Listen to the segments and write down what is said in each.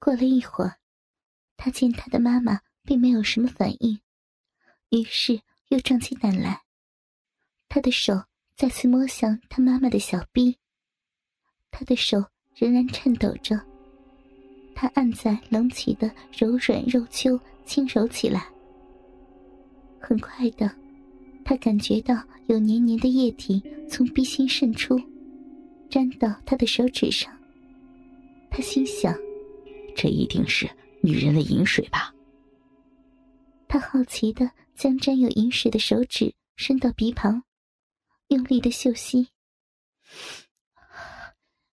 过了一会儿，他见他的妈妈并没有什么反应，于是又壮起胆来。他的手再次摸向他妈妈的小臂，他的手仍然颤抖着。他按在隆起的柔软肉丘，轻揉起来。很快的，他感觉到有黏黏的液体从鼻心渗出，沾到他的手指上。他心想：“这一定是女人的饮水吧？”他好奇的将沾有饮水的手指伸到鼻旁，用力的嗅吸。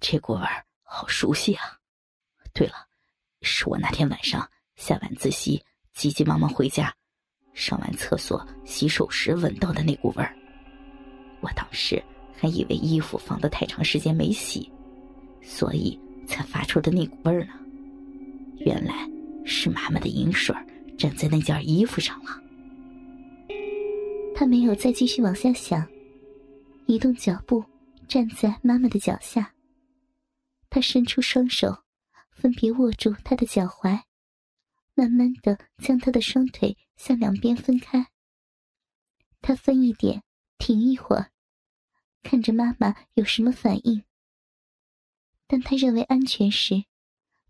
这股味儿好熟悉啊！对了，是我那天晚上下晚自习，急急忙忙回家，上完厕所洗手时闻到的那股味儿。我当时还以为衣服放的太长时间没洗，所以。才发出的那股味儿呢？原来是妈妈的饮水沾在那件衣服上了。他没有再继续往下想，移动脚步，站在妈妈的脚下。他伸出双手，分别握住她的脚踝，慢慢的将她的双腿向两边分开。他分一点，停一会儿，看着妈妈有什么反应。当他认为安全时，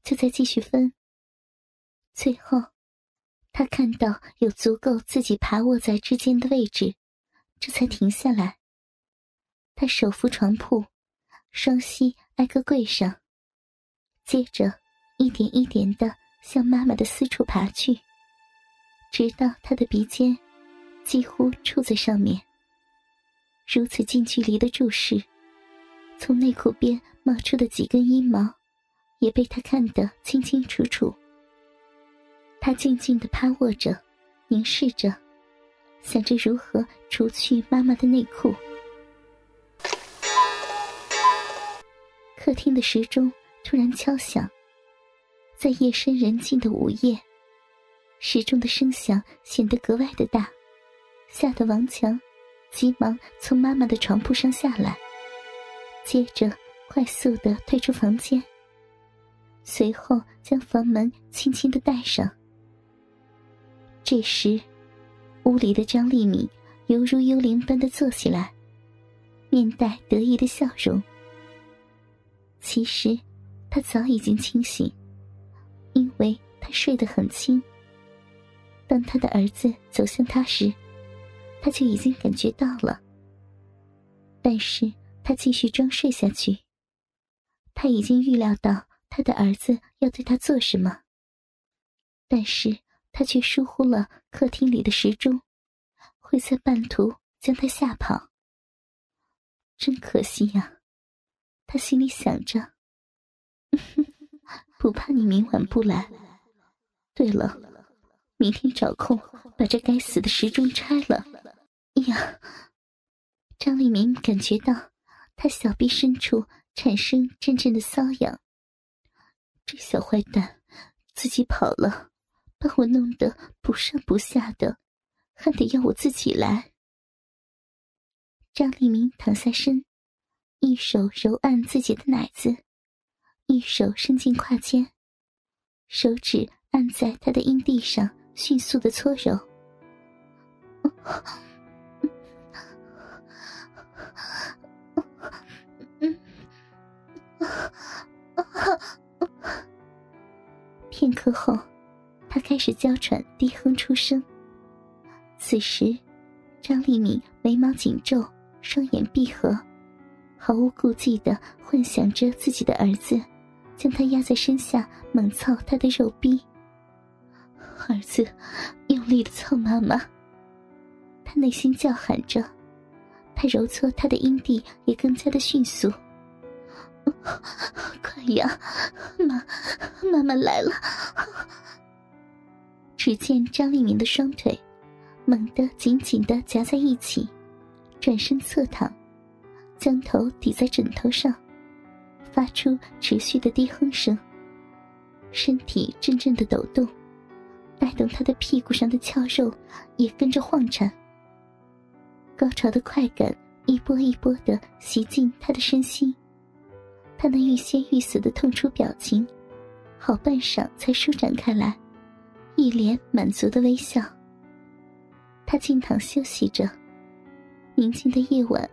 就再继续分。最后，他看到有足够自己爬卧在之间的位置，这才停下来。他手扶床铺，双膝挨个跪上，接着一点一点的向妈妈的私处爬去，直到他的鼻尖几乎触在上面。如此近距离的注视。从内裤边冒出的几根阴毛，也被他看得清清楚楚。他静静的趴卧着，凝视着，想着如何除去妈妈的内裤。客厅的时钟突然敲响，在夜深人静的午夜，时钟的声响显得格外的大，吓得王强急忙从妈妈的床铺上下来。接着，快速的退出房间，随后将房门轻轻的带上。这时，屋里的张丽敏犹如幽灵般的坐起来，面带得意的笑容。其实，她早已经清醒，因为她睡得很轻。当她的儿子走向她时，她就已经感觉到了。但是。他继续装睡下去。他已经预料到他的儿子要对他做什么，但是他却疏忽了客厅里的时钟，会在半途将他吓跑。真可惜呀，他心里想着。不怕你明晚不来。对了，明天找空把这该死的时钟拆了。哎呀，张立明感觉到。他小臂深处产生阵阵的瘙痒。这小坏蛋，自己跑了，把我弄得不上不下的，还得要我自己来。张立明躺下身，一手揉按自己的奶子，一手伸进胯间，手指按在他的阴蒂上，迅速的搓揉。片刻后，他开始娇喘低哼出声。此时，张丽敏眉毛紧皱，双眼闭合，毫无顾忌的幻想着自己的儿子将他压在身下猛操他的肉逼。儿子用力的操妈妈，他内心叫喊着，他揉搓他的阴蒂也更加的迅速。快呀，妈，妈妈来了！只见张立明的双腿猛地紧紧的夹在一起，转身侧躺，将头抵在枕头上，发出持续的低哼声，身体阵阵的抖动，带动他的屁股上的翘肉也跟着晃颤。高潮的快感一波一波的袭进他的身心。他那欲仙欲死的痛楚表情，好半晌才舒展开来，一脸满足的微笑。他静躺休息着，宁静的夜晚，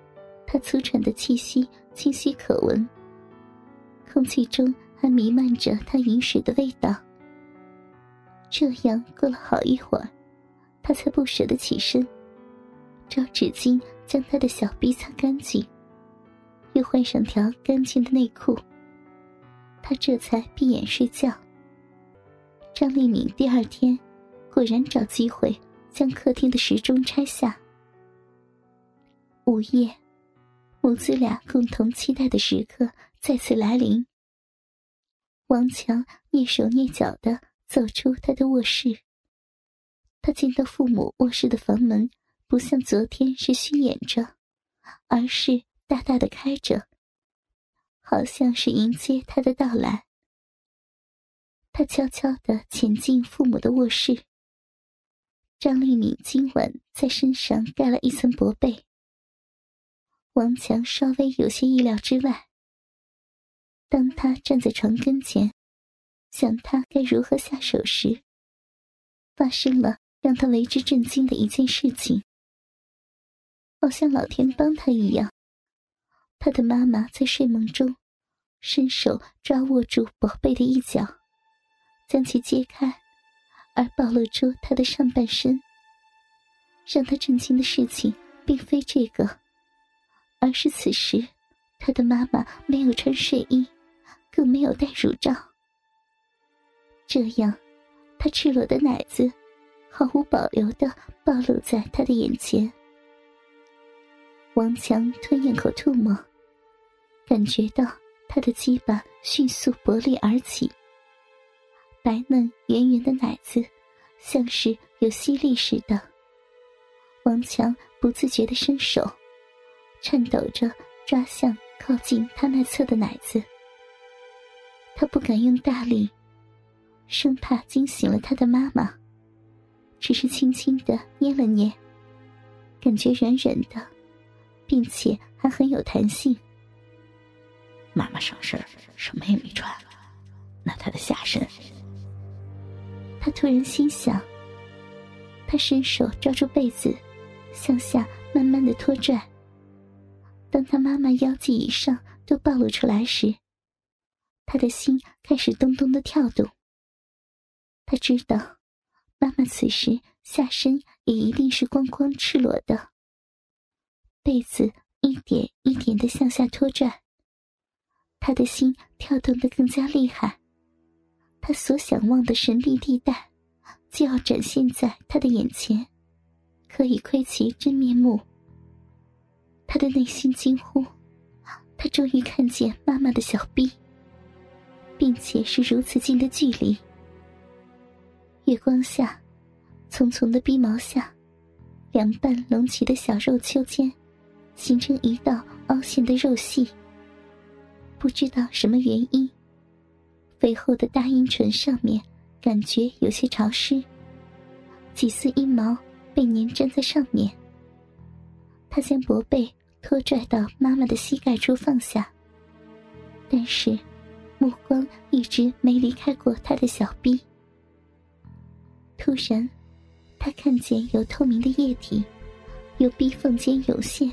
他粗喘的气息清晰可闻，空气中还弥漫着他饮水的味道。这样过了好一会儿，他才不舍得起身，找纸巾将他的小臂擦干净，又换上条干净的内裤。他这才闭眼睡觉。张丽敏第二天果然找机会将客厅的时钟拆下。午夜，母子俩共同期待的时刻再次来临。王强蹑手蹑脚的。走出他的卧室，他见到父母卧室的房门不像昨天是虚掩着，而是大大的开着，好像是迎接他的到来。他悄悄的潜进父母的卧室。张丽敏今晚在身上盖了一层薄被。王强稍微有些意料之外。当他站在床跟前。想他该如何下手时，发生了让他为之震惊的一件事情。好像老天帮他一样，他的妈妈在睡梦中，伸手抓握住宝贝的一角，将其揭开，而暴露出他的上半身。让他震惊的事情并非这个，而是此时他的妈妈没有穿睡衣，更没有戴乳罩。这样，他赤裸的奶子毫无保留的暴露在他的眼前。王强吞咽口吐沫，感觉到他的鸡巴迅速勃立而起，白嫩圆圆的奶子像是有吸力似的。王强不自觉的伸手，颤抖着抓向靠近他那侧的奶子，他不敢用大力。生怕惊醒了他的妈妈，只是轻轻的捏了捏，感觉软软的，并且还很有弹性。妈妈上身什么也没穿，那她的下身……他突然心想。他伸手抓住被子，向下慢慢的拖拽。当他妈妈腰际以上都暴露出来时，他的心开始咚咚的跳动。他知道，妈妈此时下身也一定是光光赤裸的。被子一点一点的向下拖拽，他的心跳动的更加厉害。他所想望的神秘地带，就要展现在他的眼前，可以窥其真面目。他的内心惊呼：他终于看见妈妈的小臂，并且是如此近的距离。月光下，丛丛的鼻毛下，两半隆起的小肉丘间，形成一道凹陷的肉隙。不知道什么原因，肥厚的大阴唇上面感觉有些潮湿，几丝阴毛被粘粘在上面。他将薄被拖拽到妈妈的膝盖处放下，但是目光一直没离开过他的小臂。突然，他看见有透明的液体，由逼缝间涌现。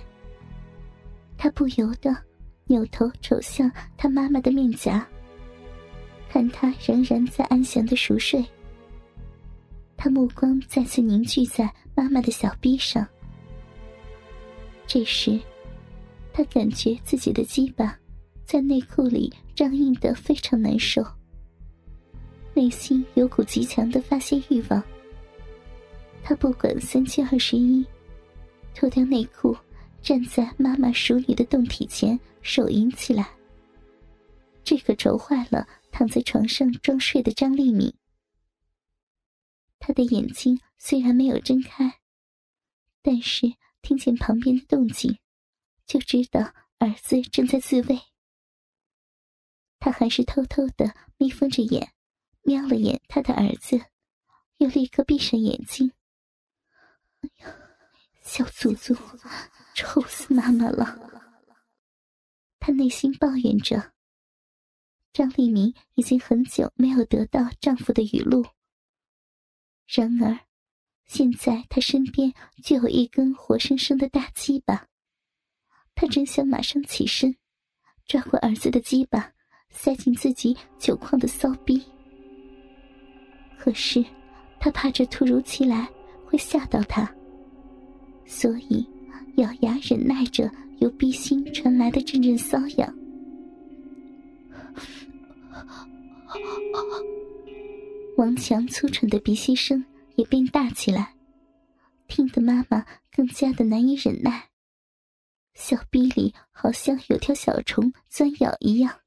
他不由得扭头瞅向他妈妈的面颊，看他仍然在安详的熟睡。他目光再次凝聚在妈妈的小臂上。这时，他感觉自己的鸡巴在内裤里胀硬的非常难受。内心有股极强的发泄欲望。他不管三七二十一，脱掉内裤，站在妈妈熟女的胴体前，手淫起来。这可愁坏了躺在床上装睡的张丽敏。他的眼睛虽然没有睁开，但是听见旁边的动静，就知道儿子正在自慰。他还是偷偷的眯缝着眼。瞄了眼他的儿子，又立刻闭上眼睛。哎呀，小祖宗，臭死妈妈了！他内心抱怨着。张丽明已经很久没有得到丈夫的雨露。然而，现在她身边就有一根活生生的大鸡巴，她真想马上起身，抓过儿子的鸡巴，塞进自己久旷的骚逼。可是，她怕这突如其来会吓到他，所以咬牙忍耐着由逼心传来的阵阵瘙痒。王强粗蠢的鼻息声也变大起来，听得妈妈更加的难以忍耐。小臂里好像有条小虫钻咬一样。